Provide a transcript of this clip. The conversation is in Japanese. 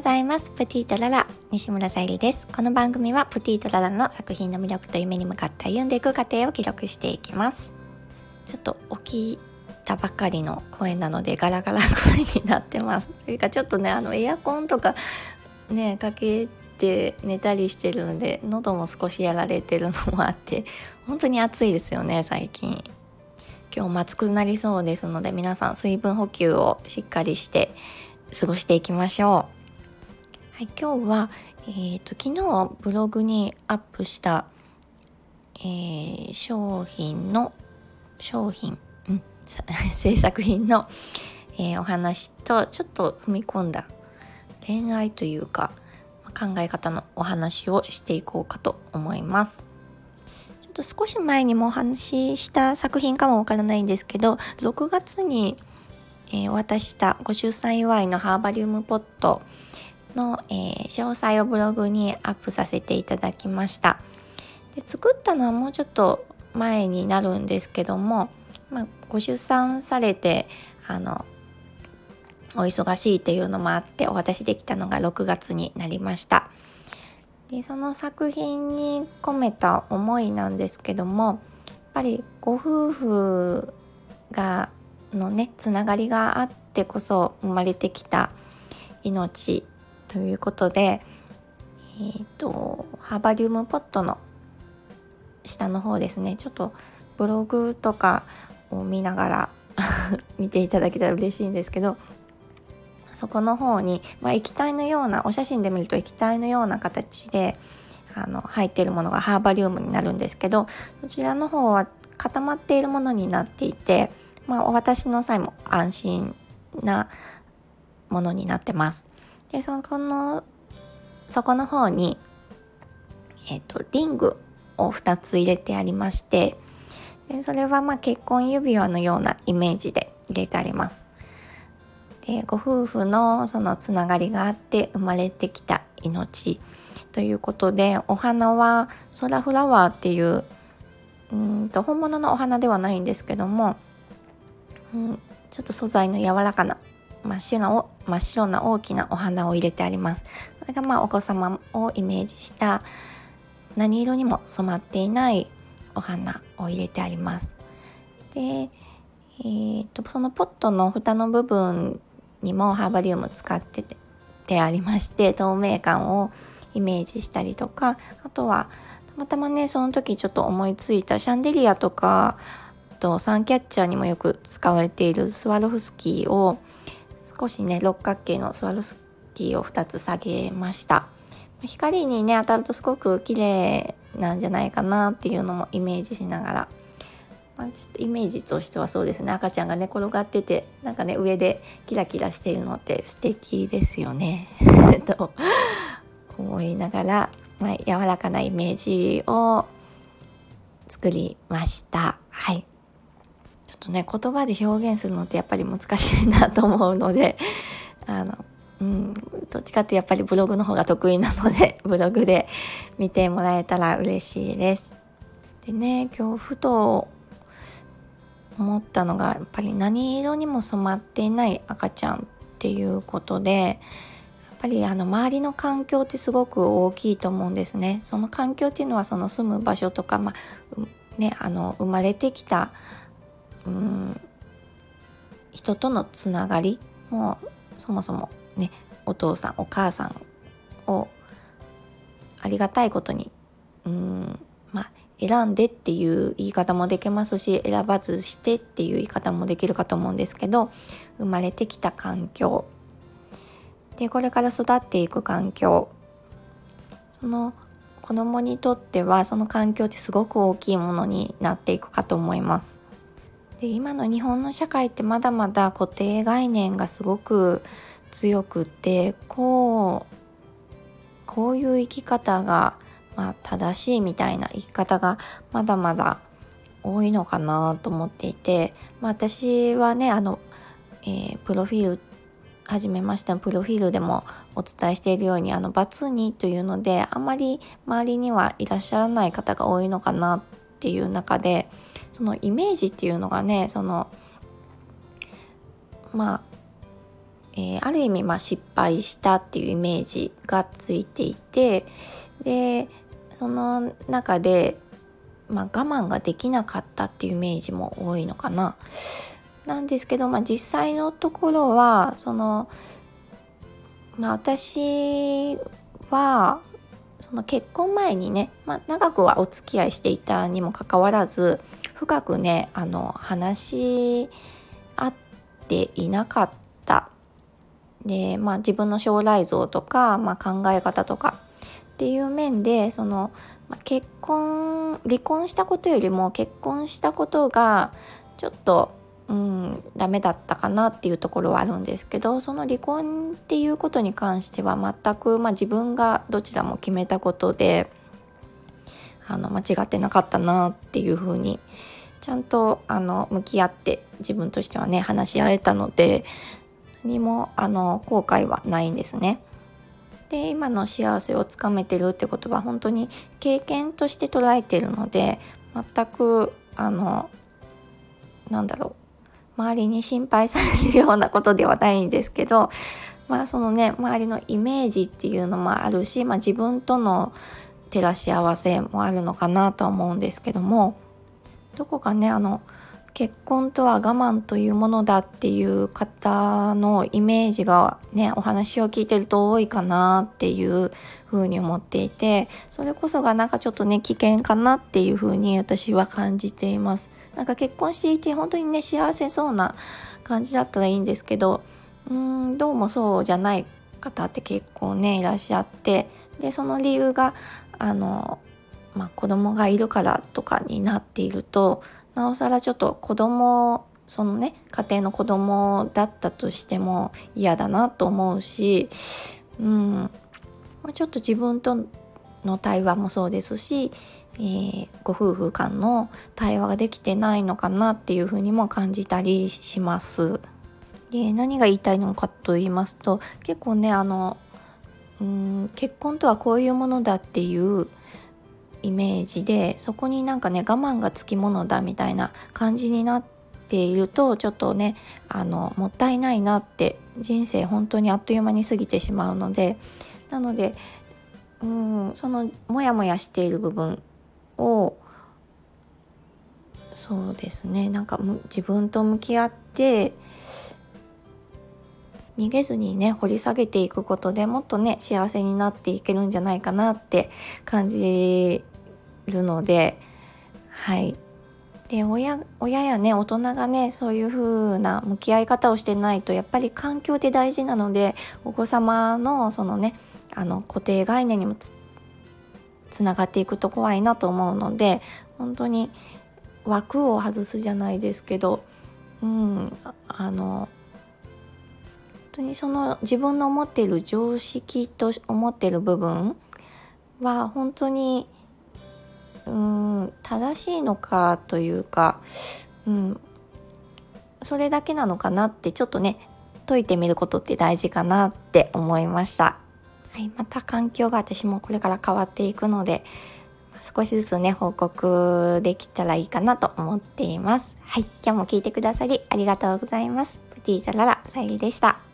ございます。プティートララ西村さゆりです。この番組はプティートララの作品の魅力と夢に向かって歩んでいく過程を記録していきます。ちょっと起きたばかりの声なのでガラガラ声になってます。というかちょっとねあのエアコンとかねかけて寝たりしてるんで喉も少しやられてるのもあって本当に暑いですよね最近。今日も暑くなりそうですので皆さん水分補給をしっかりして過ごしていきましょう。はい、今日は、えーと、昨日ブログにアップした、えー、商品の商品、うん、制作品の、えー、お話とちょっと踏み込んだ恋愛というか考え方のお話をしていこうかと思います。ちょっと少し前にもお話しした作品かもわからないんですけど6月にえー、お渡ししたご出産祝いのハーバリウムポットの、えー、詳細をブログにアップさせていただきました。で作ったのはもうちょっと前になるんですけども、まあ、ご出産されてあのお忙しいっていうのもあってお渡しできたのが6月になりました。でその作品に込めた思いなんですけどもやっぱりご夫婦がのねつながりがあってこそ生まれてきた命ということで、えーと、ハーバリウムポットの下の方ですねちょっとブログとかを見ながら 見ていただけたら嬉しいんですけどそこの方に、まあ、液体のようなお写真で見ると液体のような形であの入っているものがハーバリウムになるんですけどそちらの方は固まっているものになっていてまあ、お渡しの際も安心なものになってます。で、そこの、そこの方に、えっ、と、リングを2つ入れてありまして、でそれはま結婚指輪のようなイメージで入れてあります。でご夫婦のそのつながりがあって生まれてきた命ということでお花はソラフラワーっていううんと本物のお花ではないんですけどもうん、ちょっと素材の柔らかな真っ白な真っ白な大きなお花を入れてあります。それがまあお子様をイメージした何色にも染まっていないお花を入れてあります。で、えーと、そのポットの蓋の部分にもハーバリウム使ってててありまして透明感をイメージしたりとかあとはたまたまねその時ちょっと思いついたシャンデリアとかとサンキャッチャーにもよく使われているスワロフスキーを少しね六角形のスワロフスキーを2つ下げました。光にね当たるとすごく綺麗なんじゃないかなっていうのもイメージしながら、まあ、ちょっとイメージとしてはそうですね。赤ちゃんが寝、ね、転がっててなんかね上でキラキラしているのって素敵ですよね。と思いながら、まあ、柔らかなイメージを作りました。はい。とね言葉で表現するのってやっぱり難しいなと思うので あのうんどっちかってやっぱりブログの方が得意なので ブログで見てもらえたら嬉しいです。でね今日ふと思ったのがやっぱり何色にも染まっていない赤ちゃんっていうことでやっぱりあの周りの環境ってすごく大きいと思うんですね。その環境っていうのはその住む場所とか、まあね、あの生まれてきたうん。人とのつながりもそもそもねお父さんお母さんをありがたいことにうんまあ選んでっていう言い方もできますし選ばずしてっていう言い方もできるかと思うんですけど生まれてきた環境。でこれから育っていく環境。その子供にとってはその環境ってすごく大きいものになっていくかと思います。で今の日本の社会ってまだまだ固定概念がすごく強くってこうこういう生き方が、まあ、正しいみたいな生き方がまだまだ多いのかなと思っていて、まあ、私はねあの、えー、プロフィール始めましたプロフィールでもお伝えしているようにあのバツ2というのであまり周りにはいらっしゃらない方が多いのかなっていう中でそのイメージっていうのがねそのまあえー、ある意味まあ失敗したっていうイメージがついていてでその中で、まあ、我慢ができなかったっていうイメージも多いのかな。なんですけど、まあ、実際のところはその、まあ、私はその結婚前にね、まあ、長くはお付き合いしていたにもかかわらず深くねあの話し合っていなかった。で、まあ、自分の将来像とか、まあ、考え方とかっていう面でその、ま、結婚離婚したことよりも結婚したことがちょっとうん、ダメだったかなっていうところはあるんですけどその離婚っていうことに関しては全く、まあ、自分がどちらも決めたことであの間違ってなかったなっていうふうにちゃんとあの向き合って自分としてはね話し合えたので何もあの後悔はないんですね。で今の幸せをつかめてるってことは本当に経験として捉えてるので全くあのなんだろう周りに心配されるようなことではないんですけどまあそのね周りのイメージっていうのもあるし、まあ、自分との照らし合わせもあるのかなとは思うんですけどもどこかねあの結婚とは我慢というものだっていう方のイメージがねお話を聞いてると多いかなっていうふうに思っていてそれこそがなんかちょっとね危険かなっていうふうに私は感じています。なんか結婚していて本当にね幸せそうな感じだったらいいんですけどうーんどうもそうじゃない方って結構ねいらっしゃってでその理由があのまあ、子供がいるからとかになっているとなおさらちょっと子供そのね家庭の子供だったとしても嫌だなと思うし、うん、ちょっと自分との対話もそうですし、えー、ご夫婦間の対話ができてないのかなっていうふうにも感じたりします。で何が言いたいのかと言いますと結構ねあのうん結婚とはこういうものだっていうイメージでそこになんかね我慢がつきものだみたいな感じになっているとちょっとねあのもったいないなって人生本当にあっという間に過ぎてしまうのでなのでうんそのモヤモヤしている部分をそうですねなんか自分と向き合って逃げずにね掘り下げていくことでもっとね幸せになっていけるんじゃないかなって感じるのではい。で親親やね大人がねそういう風な向き合い方をしてないとやっぱり環境って大事なのでお子様のそのねあの固定概念にもつながっていくと怖いなと思うので本当に枠を外すじゃないですけどうんあの当にその自分の思っている常識と思っている部分は本当にうん正しいのかというか、うん、それだけなのかなってちょっとね解いてみることって大事かなって思いました。はい、また環境が私もこれから変わっていくので少しずつね報告できたらいいかなと思っています。はい、今日も聞いてくださりありがとうございます。プティーザララさゆりでした。